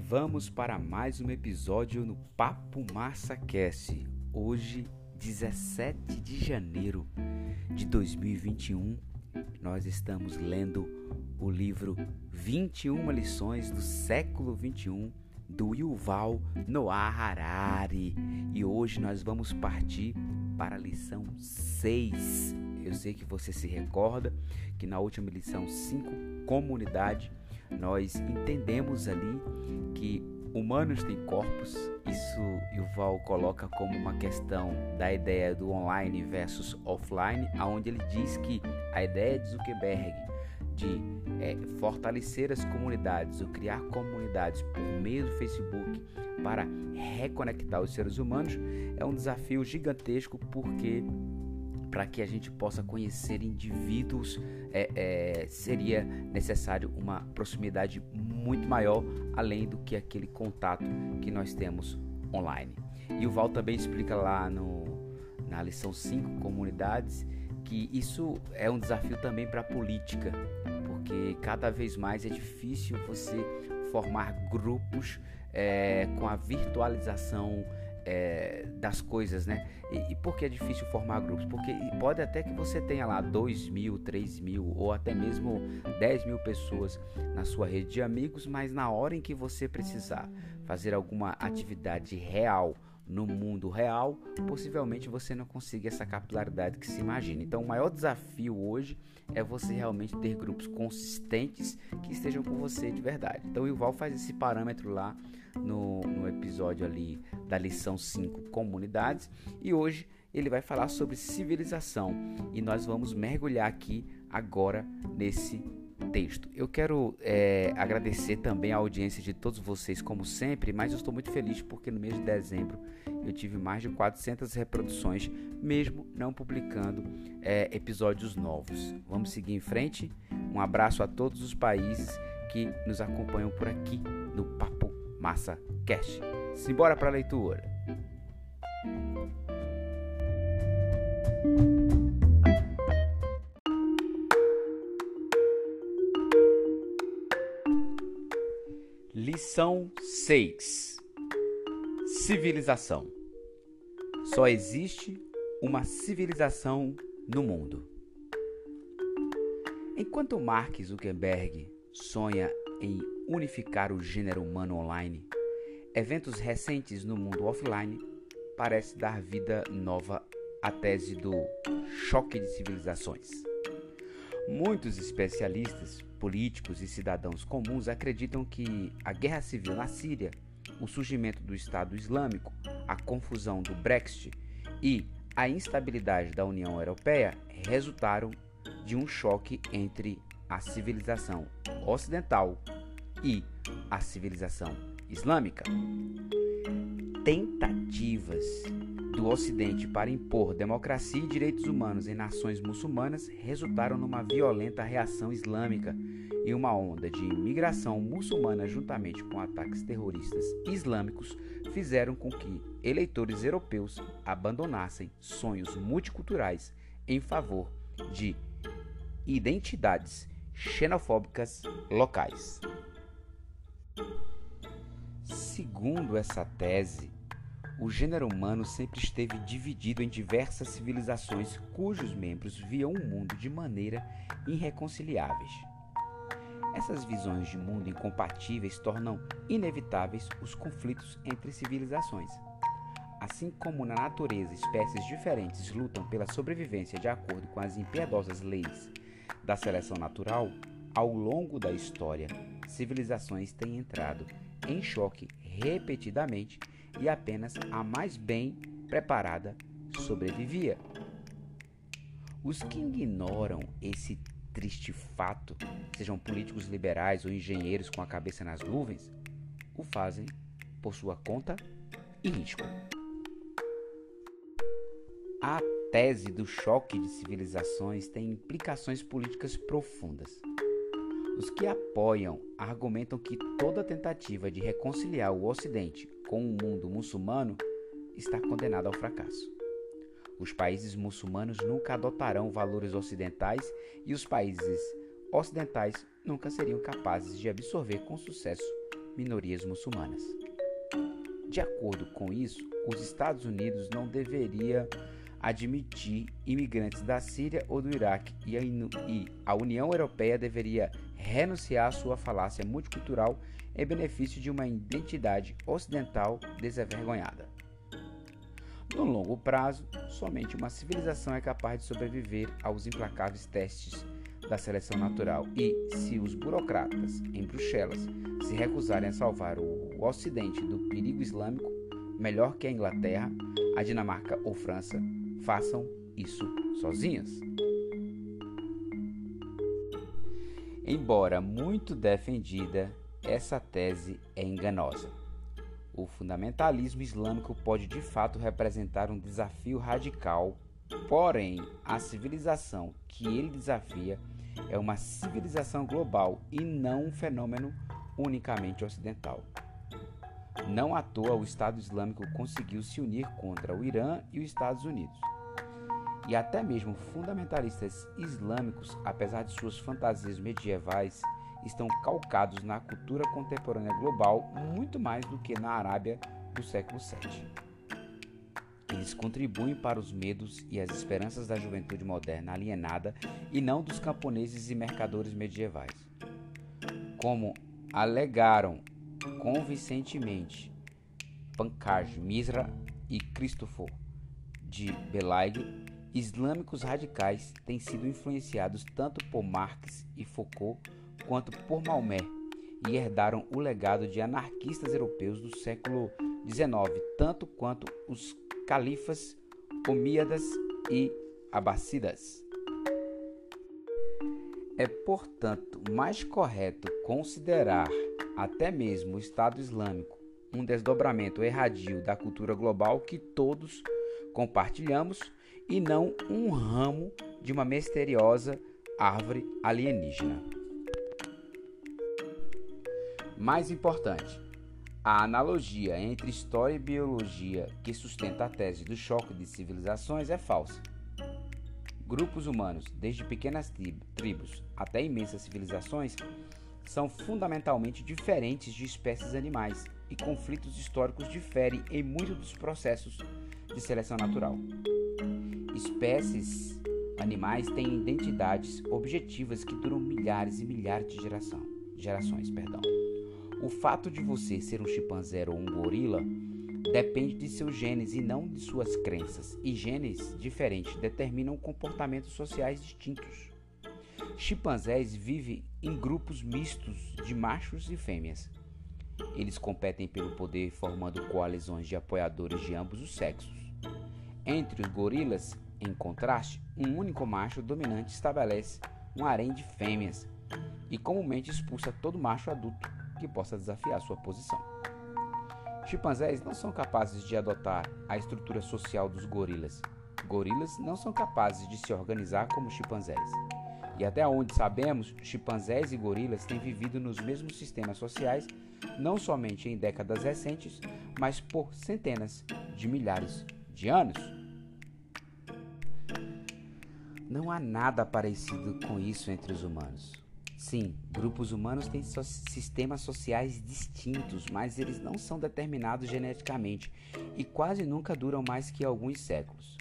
vamos para mais um episódio no Papo Massa Cast. Hoje, 17 de janeiro de 2021, nós estamos lendo o livro 21 lições do século 21 do Yuval Noah Harari. E hoje nós vamos partir para a lição 6. Eu sei que você se recorda que na última lição 5, comunidade, nós entendemos ali que humanos têm corpos. Isso Yuval coloca como uma questão da ideia do online versus offline, aonde ele diz que a ideia de Zuckerberg de é, fortalecer as comunidades ou criar comunidades por meio do Facebook para reconectar os seres humanos é um desafio gigantesco porque para que a gente possa conhecer indivíduos é, é, seria necessário uma proximidade muito maior além do que aquele contato que nós temos online. E o Val também explica lá no, na lição 5, comunidades, que isso é um desafio também para a política, porque cada vez mais é difícil você formar grupos é, com a virtualização é, das coisas, né? E, e por que é difícil formar grupos? Porque pode até que você tenha lá 2 mil, 3 mil ou até mesmo 10 mil pessoas na sua rede de amigos, mas na hora em que você precisar fazer alguma atividade real no mundo real, possivelmente você não consiga essa capilaridade que se imagina. Então, o maior desafio hoje é você realmente ter grupos consistentes que estejam com você de verdade. Então, o Ival faz esse parâmetro lá no, no episódio ali da lição 5, comunidades, e hoje ele vai falar sobre civilização e nós vamos mergulhar aqui agora nesse texto. Eu quero é, agradecer também a audiência de todos vocês, como sempre, mas eu estou muito feliz porque no mês de dezembro eu tive mais de 400 reproduções, mesmo não publicando é, episódios novos. Vamos seguir em frente. Um abraço a todos os países que nos acompanham por aqui no Papo Massa Cast. Simbora para a leitura. Lição 6 Civilização Só existe uma civilização no mundo. Enquanto Mark Zuckerberg sonha em unificar o gênero humano online, eventos recentes no mundo offline parecem dar vida nova à tese do choque de civilizações. Muitos especialistas, políticos e cidadãos comuns acreditam que a guerra civil na Síria, o surgimento do Estado Islâmico, a confusão do Brexit e a instabilidade da União Europeia resultaram de um choque entre a civilização ocidental e a civilização islâmica. Tentativas do Ocidente para impor democracia e direitos humanos em nações muçulmanas resultaram numa violenta reação islâmica e uma onda de imigração muçulmana, juntamente com ataques terroristas islâmicos, fizeram com que eleitores europeus abandonassem sonhos multiculturais em favor de identidades xenofóbicas locais. Segundo essa tese, o gênero humano sempre esteve dividido em diversas civilizações cujos membros viam o mundo de maneira irreconciliáveis. Essas visões de mundo incompatíveis tornam inevitáveis os conflitos entre civilizações. Assim como na natureza espécies diferentes lutam pela sobrevivência de acordo com as impiedosas leis da seleção natural, ao longo da história, civilizações têm entrado em choque repetidamente e apenas a mais bem preparada sobrevivia. Os que ignoram esse triste fato, sejam políticos liberais ou engenheiros com a cabeça nas nuvens, o fazem por sua conta e risco. A tese do choque de civilizações tem implicações políticas profundas. Os que apoiam argumentam que toda tentativa de reconciliar o Ocidente com o mundo muçulmano está condenada ao fracasso. Os países muçulmanos nunca adotarão valores ocidentais e os países ocidentais nunca seriam capazes de absorver com sucesso minorias muçulmanas. De acordo com isso, os Estados Unidos não deveria admitir imigrantes da Síria ou do Iraque e a União Europeia deveria renunciar à sua falácia multicultural em benefício de uma identidade ocidental desavergonhada. No longo prazo, somente uma civilização é capaz de sobreviver aos implacáveis testes da seleção natural e, se os burocratas em Bruxelas se recusarem a salvar o Ocidente do perigo islâmico, melhor que a Inglaterra, a Dinamarca ou França façam isso sozinhas. Embora muito defendida, essa tese é enganosa. O fundamentalismo islâmico pode de fato representar um desafio radical, porém, a civilização que ele desafia é uma civilização global e não um fenômeno unicamente ocidental. Não à toa o Estado Islâmico conseguiu se unir contra o Irã e os Estados Unidos. E até mesmo fundamentalistas islâmicos, apesar de suas fantasias medievais, estão calcados na cultura contemporânea global muito mais do que na Arábia do século VII. Eles contribuem para os medos e as esperanças da juventude moderna alienada e não dos camponeses e mercadores medievais. Como alegaram convincentemente Pankaj Misra e Christopher de Belaig, islâmicos radicais têm sido influenciados tanto por Marx e Foucault quanto por Maomé e herdaram o legado de anarquistas europeus do século XIX, tanto quanto os califas Omíadas e Abássidas. É, portanto, mais correto considerar até mesmo o Estado Islâmico um desdobramento erradio da cultura global que todos compartilhamos e não um ramo de uma misteriosa árvore alienígena. Mais importante, a analogia entre história e biologia que sustenta a tese do choque de civilizações é falsa. Grupos humanos, desde pequenas tribos até imensas civilizações, são fundamentalmente diferentes de espécies animais e conflitos históricos diferem em muitos dos processos de seleção natural. Espécies animais têm identidades objetivas que duram milhares e milhares de geração, gerações. Perdão. O fato de você ser um chimpanzé ou um gorila depende de seus genes e não de suas crenças, e genes diferentes determinam comportamentos sociais distintos. Chimpanzés vivem em grupos mistos de machos e fêmeas. Eles competem pelo poder formando coalizões de apoiadores de ambos os sexos. Entre os gorilas, em contraste, um único macho dominante estabelece um harém de fêmeas e comumente expulsa todo macho adulto que possa desafiar sua posição. Chimpanzés não são capazes de adotar a estrutura social dos gorilas. Gorilas não são capazes de se organizar como chimpanzés. E até onde sabemos, chimpanzés e gorilas têm vivido nos mesmos sistemas sociais não somente em décadas recentes, mas por centenas de milhares anos. Não há nada parecido com isso entre os humanos. Sim, grupos humanos têm so sistemas sociais distintos, mas eles não são determinados geneticamente e quase nunca duram mais que alguns séculos.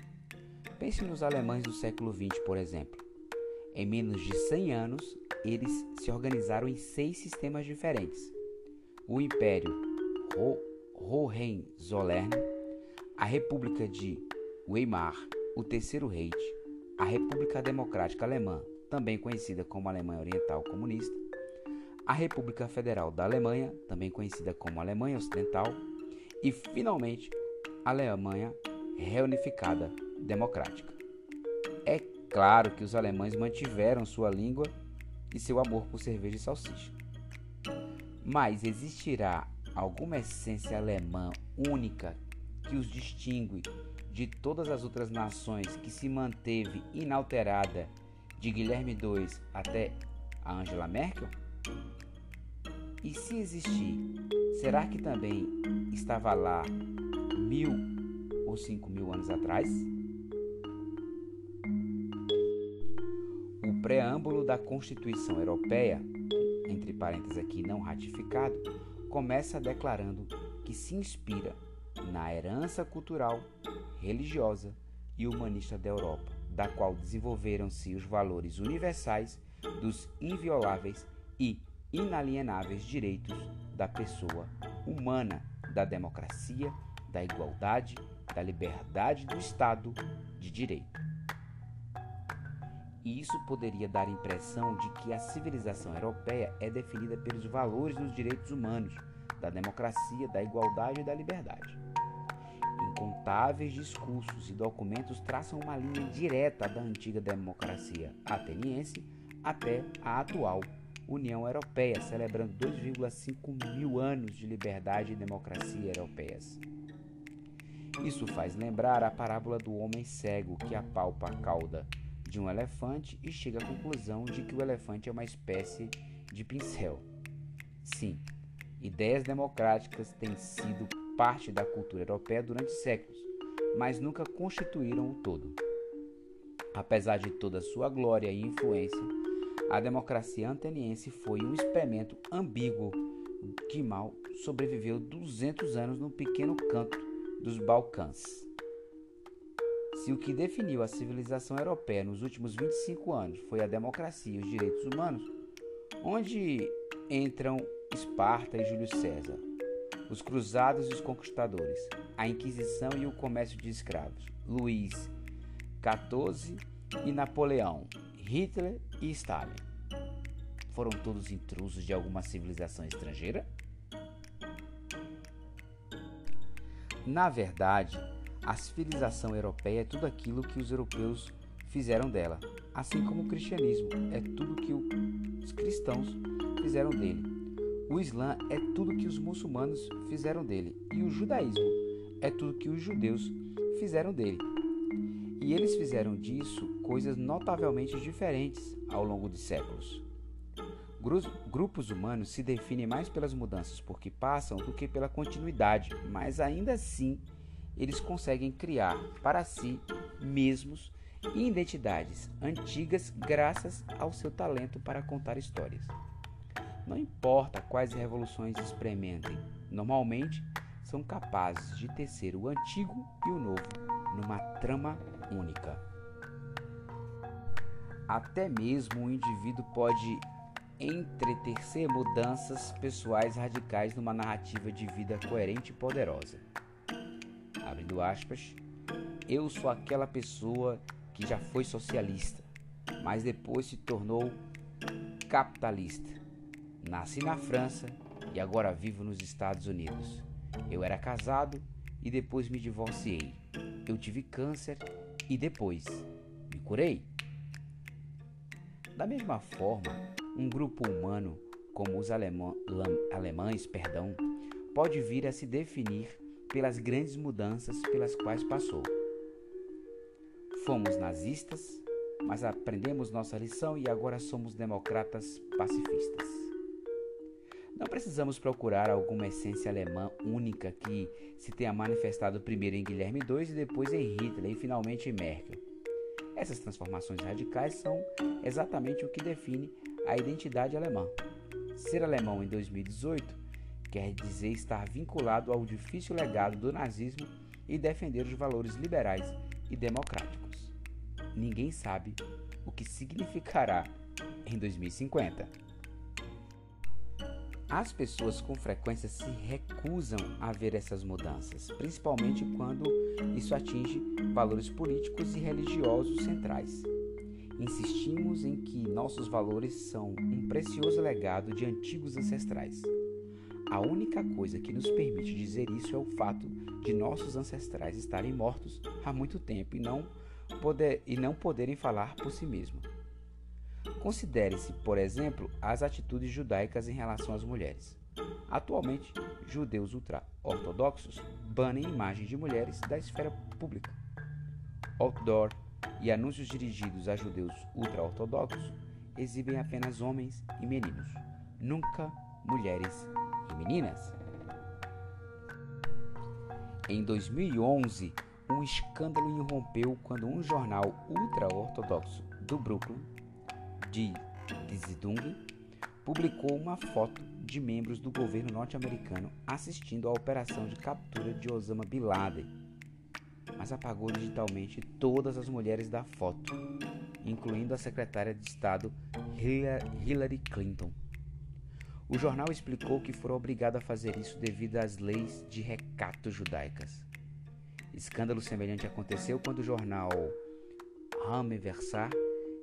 Pense nos alemães do século XX, por exemplo. Em menos de 100 anos, eles se organizaram em seis sistemas diferentes: o Império Hohenzollern, a República de Weimar, o Terceiro Reich, a República Democrática Alemã, também conhecida como Alemanha Oriental Comunista, a República Federal da Alemanha, também conhecida como Alemanha Ocidental, e finalmente a Alemanha Reunificada Democrática. É claro que os alemães mantiveram sua língua e seu amor por cerveja e salsicha. Mas existirá alguma essência alemã única que os distingue de todas as outras nações que se manteve inalterada de Guilherme II até a Angela Merkel? E se existir, será que também estava lá mil ou cinco mil anos atrás? O preâmbulo da Constituição Europeia, entre parênteses aqui não ratificado, começa declarando que se inspira na herança cultural, religiosa e humanista da Europa, da qual desenvolveram-se os valores universais dos invioláveis e inalienáveis direitos da pessoa humana, da democracia, da igualdade, da liberdade do Estado de Direito. E isso poderia dar a impressão de que a civilização europeia é definida pelos valores dos direitos humanos, da democracia, da igualdade e da liberdade. Incontáveis discursos e documentos traçam uma linha direta da antiga democracia ateniense até a atual União Europeia, celebrando 2,5 mil anos de liberdade e democracia europeias. Isso faz lembrar a parábola do homem cego que apalpa a cauda de um elefante e chega à conclusão de que o elefante é uma espécie de pincel. Sim, ideias democráticas têm sido parte da cultura europeia durante séculos, mas nunca constituíram o todo. Apesar de toda sua glória e influência, a democracia anteniense foi um experimento ambíguo que mal sobreviveu 200 anos num pequeno canto dos Balcãs. Se o que definiu a civilização europeia nos últimos 25 anos foi a democracia e os direitos humanos, onde entram Esparta e Júlio César, os cruzados e os conquistadores, a Inquisição e o comércio de escravos, Luís XIV e Napoleão, Hitler e Stalin. Foram todos intrusos de alguma civilização estrangeira? Na verdade, a civilização europeia é tudo aquilo que os europeus fizeram dela, assim como o cristianismo é tudo que os cristãos fizeram dele. O Islã é tudo que os muçulmanos fizeram dele, e o judaísmo é tudo que os judeus fizeram dele. E eles fizeram disso coisas notavelmente diferentes ao longo de séculos. Grupos humanos se definem mais pelas mudanças porque passam do que pela continuidade, mas ainda assim eles conseguem criar para si mesmos identidades antigas graças ao seu talento para contar histórias. Não importa quais revoluções experimentem, normalmente são capazes de tecer o antigo e o novo numa trama única. Até mesmo o indivíduo pode entretecer mudanças pessoais radicais numa narrativa de vida coerente e poderosa abrindo aspas, eu sou aquela pessoa que já foi socialista, mas depois se tornou capitalista. Nasci na França e agora vivo nos Estados Unidos. Eu era casado e depois me divorciei. Eu tive câncer e depois me curei. Da mesma forma, um grupo humano como os alemã, alemães, perdão, pode vir a se definir pelas grandes mudanças pelas quais passou. Fomos nazistas, mas aprendemos nossa lição e agora somos democratas pacifistas. Não precisamos procurar alguma essência alemã única que se tenha manifestado primeiro em Guilherme II e depois em Hitler e finalmente em Merkel. Essas transformações radicais são exatamente o que define a identidade alemã. Ser alemão em 2018 quer dizer estar vinculado ao difícil legado do nazismo e defender os valores liberais e democráticos. Ninguém sabe o que significará em 2050. As pessoas com frequência se recusam a ver essas mudanças, principalmente quando isso atinge valores políticos e religiosos centrais. Insistimos em que nossos valores são um precioso legado de antigos ancestrais. A única coisa que nos permite dizer isso é o fato de nossos ancestrais estarem mortos há muito tempo e não, poder, e não poderem falar por si mesmos. Considere-se, por exemplo, as atitudes judaicas em relação às mulheres. Atualmente, judeus ultra-ortodoxos banem imagens de mulheres da esfera pública. Outdoor e anúncios dirigidos a judeus ultra-ortodoxos exibem apenas homens e meninos, nunca mulheres e meninas. Em 2011, um escândalo irrompeu quando um jornal ultra-ortodoxo do Brooklyn, de Dzidung, publicou uma foto de membros do governo norte-americano assistindo à operação de captura de Osama Bin Laden, mas apagou digitalmente todas as mulheres da foto, incluindo a secretária de Estado Hillary Clinton. O jornal explicou que foram obrigados a fazer isso devido às leis de recato judaicas. Escândalo semelhante aconteceu quando o jornal Versar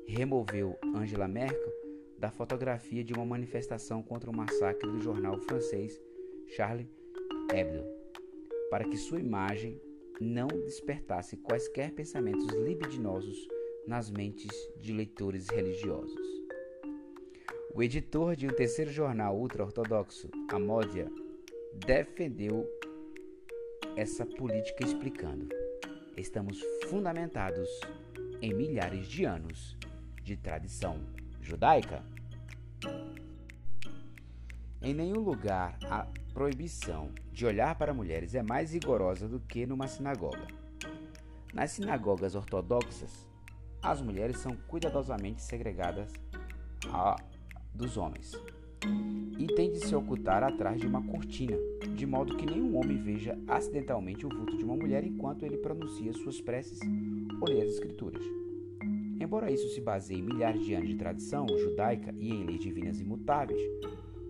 removeu Angela Merkel da fotografia de uma manifestação contra o massacre do jornal francês Charlie Hebdo, para que sua imagem não despertasse quaisquer pensamentos libidinosos nas mentes de leitores religiosos. O editor de um terceiro jornal ultra-ortodoxo, Amódia, defendeu essa política explicando: estamos fundamentados em milhares de anos de tradição judaica. Em nenhum lugar a proibição de olhar para mulheres é mais rigorosa do que numa sinagoga. Nas sinagogas ortodoxas, as mulheres são cuidadosamente segregadas a dos homens e tem de se ocultar atrás de uma cortina, de modo que nenhum homem veja acidentalmente o vulto de uma mulher enquanto ele pronuncia suas preces ou lê as escrituras. Embora isso se baseie em milhares de anos de tradição judaica e em leis divinas imutáveis,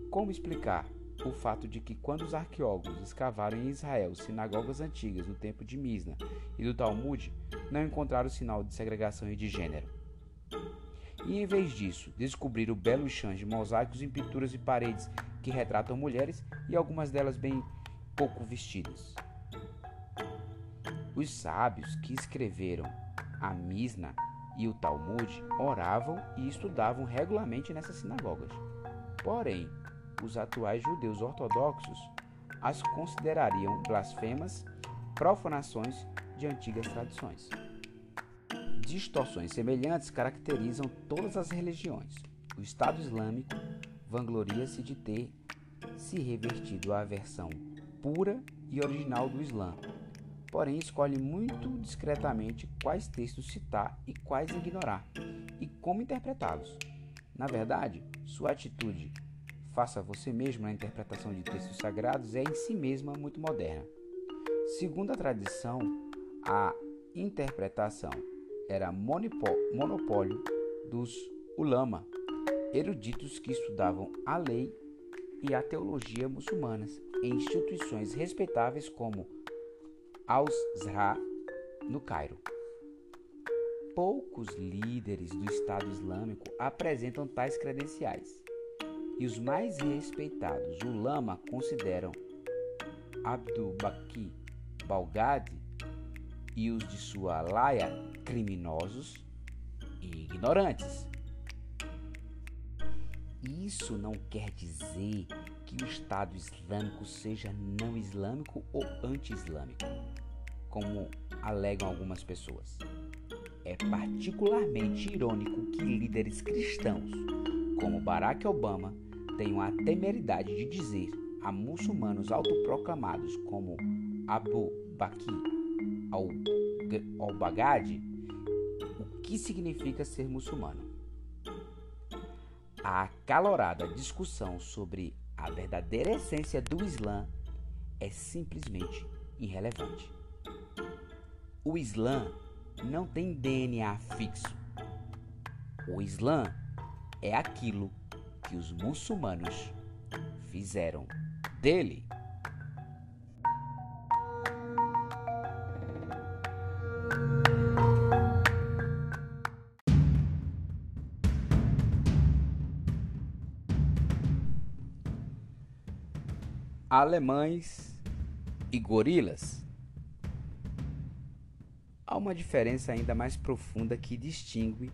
como explicar o fato de que quando os arqueólogos escavaram em Israel sinagogas antigas no tempo de Misna e do Talmud, não encontraram sinal de segregação e de gênero? e, em vez disso, descobriram belos chãs de mosaicos em pinturas e paredes que retratam mulheres e algumas delas bem pouco vestidas. Os sábios que escreveram a Misna e o Talmud oravam e estudavam regularmente nessas sinagogas. Porém, os atuais judeus ortodoxos as considerariam blasfemas, profanações de antigas tradições. Distorções semelhantes caracterizam todas as religiões. O Estado Islâmico vangloria-se de ter se revertido à versão pura e original do Islã, porém escolhe muito discretamente quais textos citar e quais ignorar, e como interpretá-los. Na verdade, sua atitude faça você mesmo na interpretação de textos sagrados é em si mesma muito moderna. Segundo a tradição, a interpretação era monopólio dos ulama, eruditos que estudavam a lei e a teologia muçulmanas em instituições respeitáveis como Al-Zahra, no Cairo. Poucos líderes do Estado Islâmico apresentam tais credenciais, e os mais respeitados ulama consideram Abdul Baqi Balgadi e os de sua laia criminosos e ignorantes. Isso não quer dizer que o Estado Islâmico seja não islâmico ou anti-islâmico, como alegam algumas pessoas. É particularmente irônico que líderes cristãos, como Barack Obama, tenham a temeridade de dizer a muçulmanos autoproclamados como Abu Bakr al-Baghdadi o que significa ser muçulmano. A acalorada discussão sobre a verdadeira essência do Islã é simplesmente irrelevante. O Islã não tem DNA fixo. O Islã é aquilo que os muçulmanos fizeram dele. Alemães e gorilas. Há uma diferença ainda mais profunda que distingue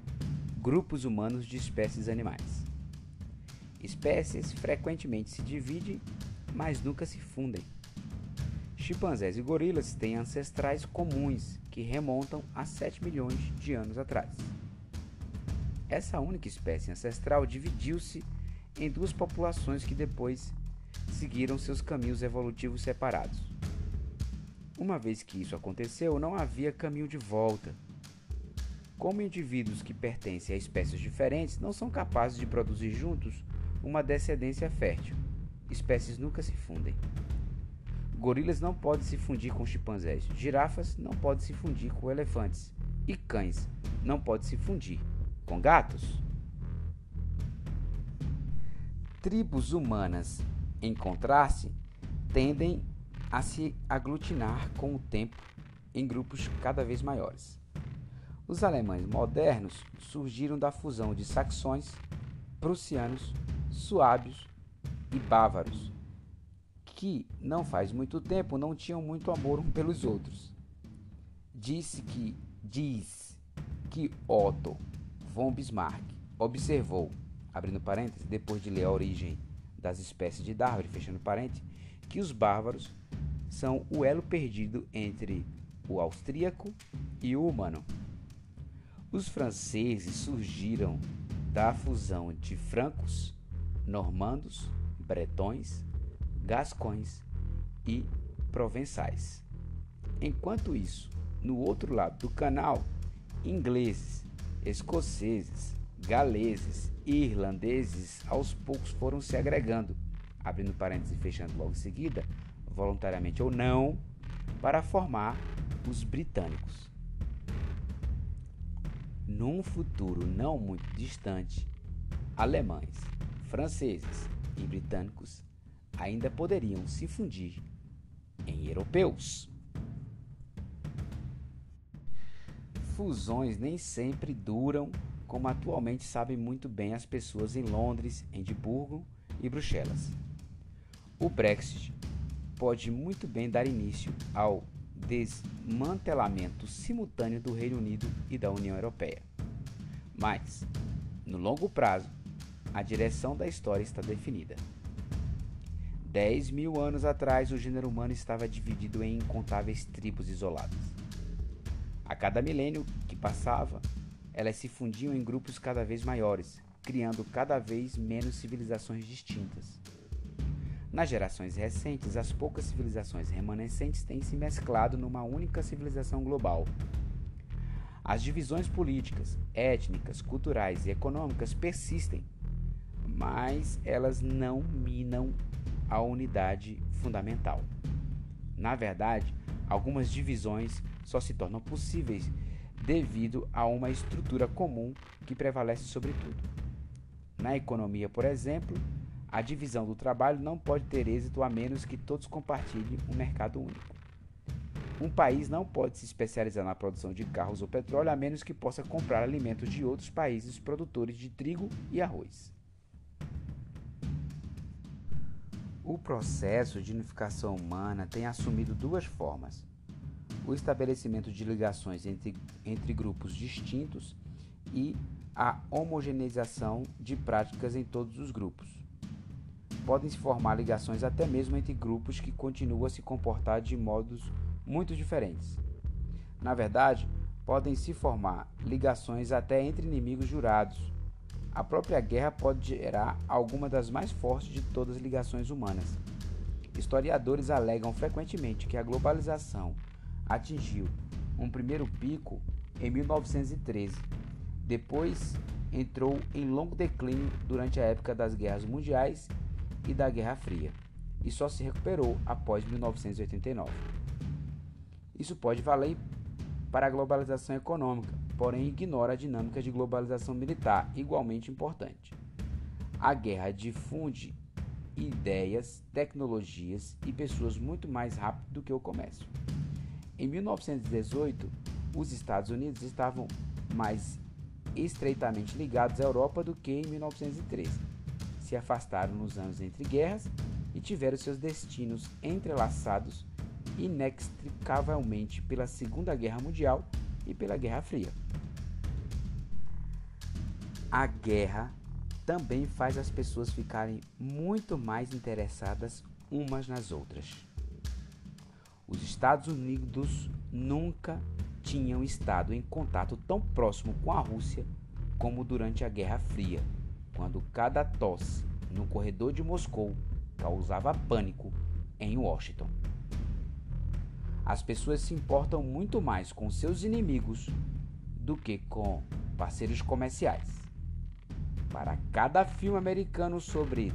grupos humanos de espécies animais. Espécies frequentemente se dividem, mas nunca se fundem. Chimpanzés e gorilas têm ancestrais comuns que remontam a 7 milhões de anos atrás. Essa única espécie ancestral dividiu-se em duas populações que depois seguiram seus caminhos evolutivos separados. Uma vez que isso aconteceu, não havia caminho de volta. Como indivíduos que pertencem a espécies diferentes não são capazes de produzir juntos uma descendência fértil, espécies nunca se fundem. Gorilas não podem se fundir com chimpanzés, girafas não podem se fundir com elefantes e cães não podem se fundir com gatos. Tribos humanas, em contraste, tendem a se aglutinar com o tempo em grupos cada vez maiores. Os alemães modernos surgiram da fusão de saxões, prussianos, suábios e bávaros, que não faz muito tempo não tinham muito amor um pelos outros. Disse que diz que Otto von Bismarck observou, abrindo parênteses, depois de ler a origem das espécies de Darwin, fechando parênteses, que os bárbaros são o elo perdido entre o austríaco e o humano. Os franceses surgiram da fusão de francos, normandos, bretões, gascões e provençais. Enquanto isso, no outro lado do canal, ingleses, escoceses, galeses e irlandeses aos poucos foram se agregando, abrindo parênteses e fechando logo em seguida, voluntariamente ou não, para formar os britânicos. Num futuro não muito distante, alemães, franceses e britânicos ainda poderiam se fundir em europeus. Fusões nem sempre duram como atualmente sabem muito bem as pessoas em Londres, Edimburgo e Bruxelas. O Brexit pode muito bem dar início ao desmantelamento simultâneo do Reino Unido e da União Europeia. Mas, no longo prazo, a direção da história está definida. Dez mil anos atrás, o gênero humano estava dividido em incontáveis tribos isoladas. A cada milênio que passava, elas se fundiam em grupos cada vez maiores, criando cada vez menos civilizações distintas. Nas gerações recentes, as poucas civilizações remanescentes têm se mesclado numa única civilização global. As divisões políticas, étnicas, culturais e econômicas persistem, mas elas não minam a unidade fundamental. Na verdade, algumas divisões só se tornam possíveis devido a uma estrutura comum que prevalece sobre tudo. Na economia, por exemplo, a divisão do trabalho não pode ter êxito a menos que todos compartilhem um mercado único. Um país não pode se especializar na produção de carros ou petróleo a menos que possa comprar alimentos de outros países produtores de trigo e arroz. O processo de unificação humana tem assumido duas formas: o estabelecimento de ligações entre, entre grupos distintos e a homogeneização de práticas em todos os grupos podem se formar ligações até mesmo entre grupos que continuam a se comportar de modos muito diferentes. Na verdade, podem se formar ligações até entre inimigos jurados. A própria guerra pode gerar alguma das mais fortes de todas as ligações humanas. Historiadores alegam frequentemente que a globalização atingiu um primeiro pico em 1913. Depois entrou em longo declínio durante a época das guerras mundiais e da Guerra Fria, e só se recuperou após 1989. Isso pode valer para a globalização econômica, porém ignora a dinâmica de globalização militar, igualmente importante. A guerra difunde ideias, tecnologias e pessoas muito mais rápido do que o comércio. Em 1918, os Estados Unidos estavam mais estreitamente ligados à Europa do que em 1913 se afastaram nos anos entre guerras e tiveram seus destinos entrelaçados inextricavelmente pela Segunda Guerra Mundial e pela Guerra Fria. A guerra também faz as pessoas ficarem muito mais interessadas umas nas outras. Os Estados Unidos nunca tinham estado em contato tão próximo com a Rússia como durante a Guerra Fria quando cada tosse no corredor de Moscou causava pânico em Washington. As pessoas se importam muito mais com seus inimigos do que com parceiros comerciais. Para cada filme americano sobre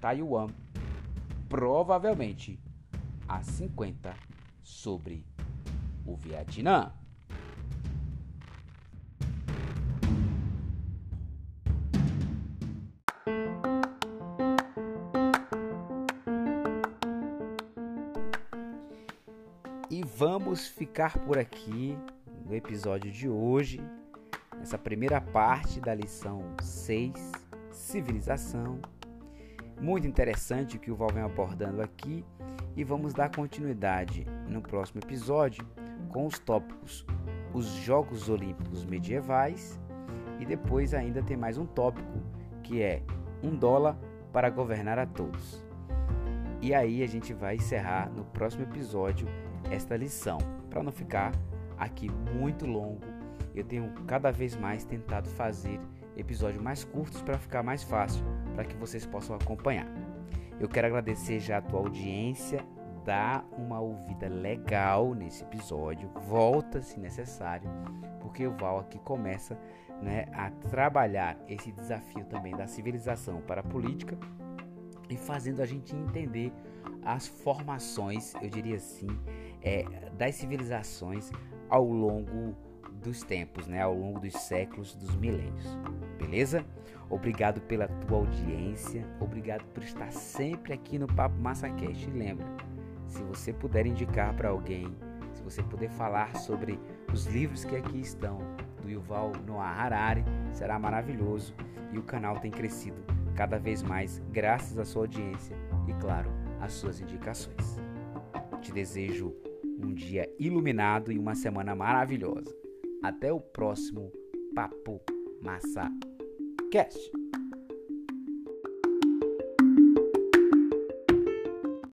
Taiwan, provavelmente a 50 sobre o Vietnã. E vamos ficar por aqui no episódio de hoje, essa primeira parte da lição 6, civilização. Muito interessante o que o Val vem abordando aqui e vamos dar continuidade no próximo episódio com os tópicos os Jogos Olímpicos Medievais e depois ainda tem mais um tópico que é um dólar para governar a todos. E aí a gente vai encerrar no próximo episódio esta lição. Para não ficar aqui muito longo, eu tenho cada vez mais tentado fazer episódios mais curtos para ficar mais fácil, para que vocês possam acompanhar. Eu quero agradecer já a tua audiência, dá uma ouvida legal nesse episódio, volta se necessário, porque o Val aqui começa né, a trabalhar esse desafio também da civilização para a política e fazendo a gente entender as formações, eu diria assim, é, das civilizações ao longo dos tempos, né? ao longo dos séculos, dos milênios. Beleza? Obrigado pela tua audiência, obrigado por estar sempre aqui no Papo MassaCast. E lembra, se você puder indicar para alguém, se você puder falar sobre os livros que aqui estão, do Yuval Noah Harari, será maravilhoso. E o canal tem crescido cada vez mais graças à sua audiência e, claro, às suas indicações. Te desejo um dia iluminado e uma semana maravilhosa. Até o próximo Papo Massa Cast.